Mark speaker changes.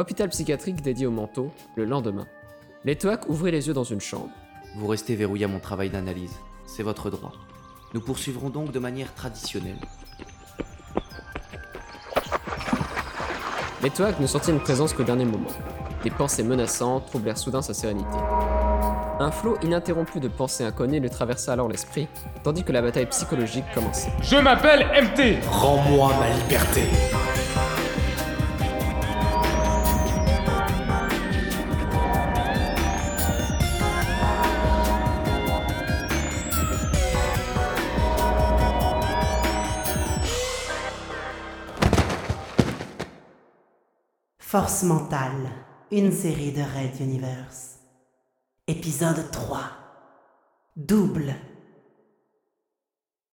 Speaker 1: Hôpital psychiatrique dédié au manteau, le lendemain. Les Toac ouvraient les yeux dans une chambre.
Speaker 2: Vous restez verrouillé à mon travail d'analyse. C'est votre droit. Nous poursuivrons donc de manière traditionnelle.
Speaker 1: Les Toac ne sentirent une présence qu'au dernier moment. Des pensées menaçantes troublèrent soudain sa sérénité. Un flot ininterrompu de pensées inconnues le traversa alors l'esprit, tandis que la bataille psychologique commençait.
Speaker 3: Je m'appelle MT
Speaker 4: Rends-moi ma liberté.
Speaker 5: Force mentale, une série de Red Universe. Épisode 3. Double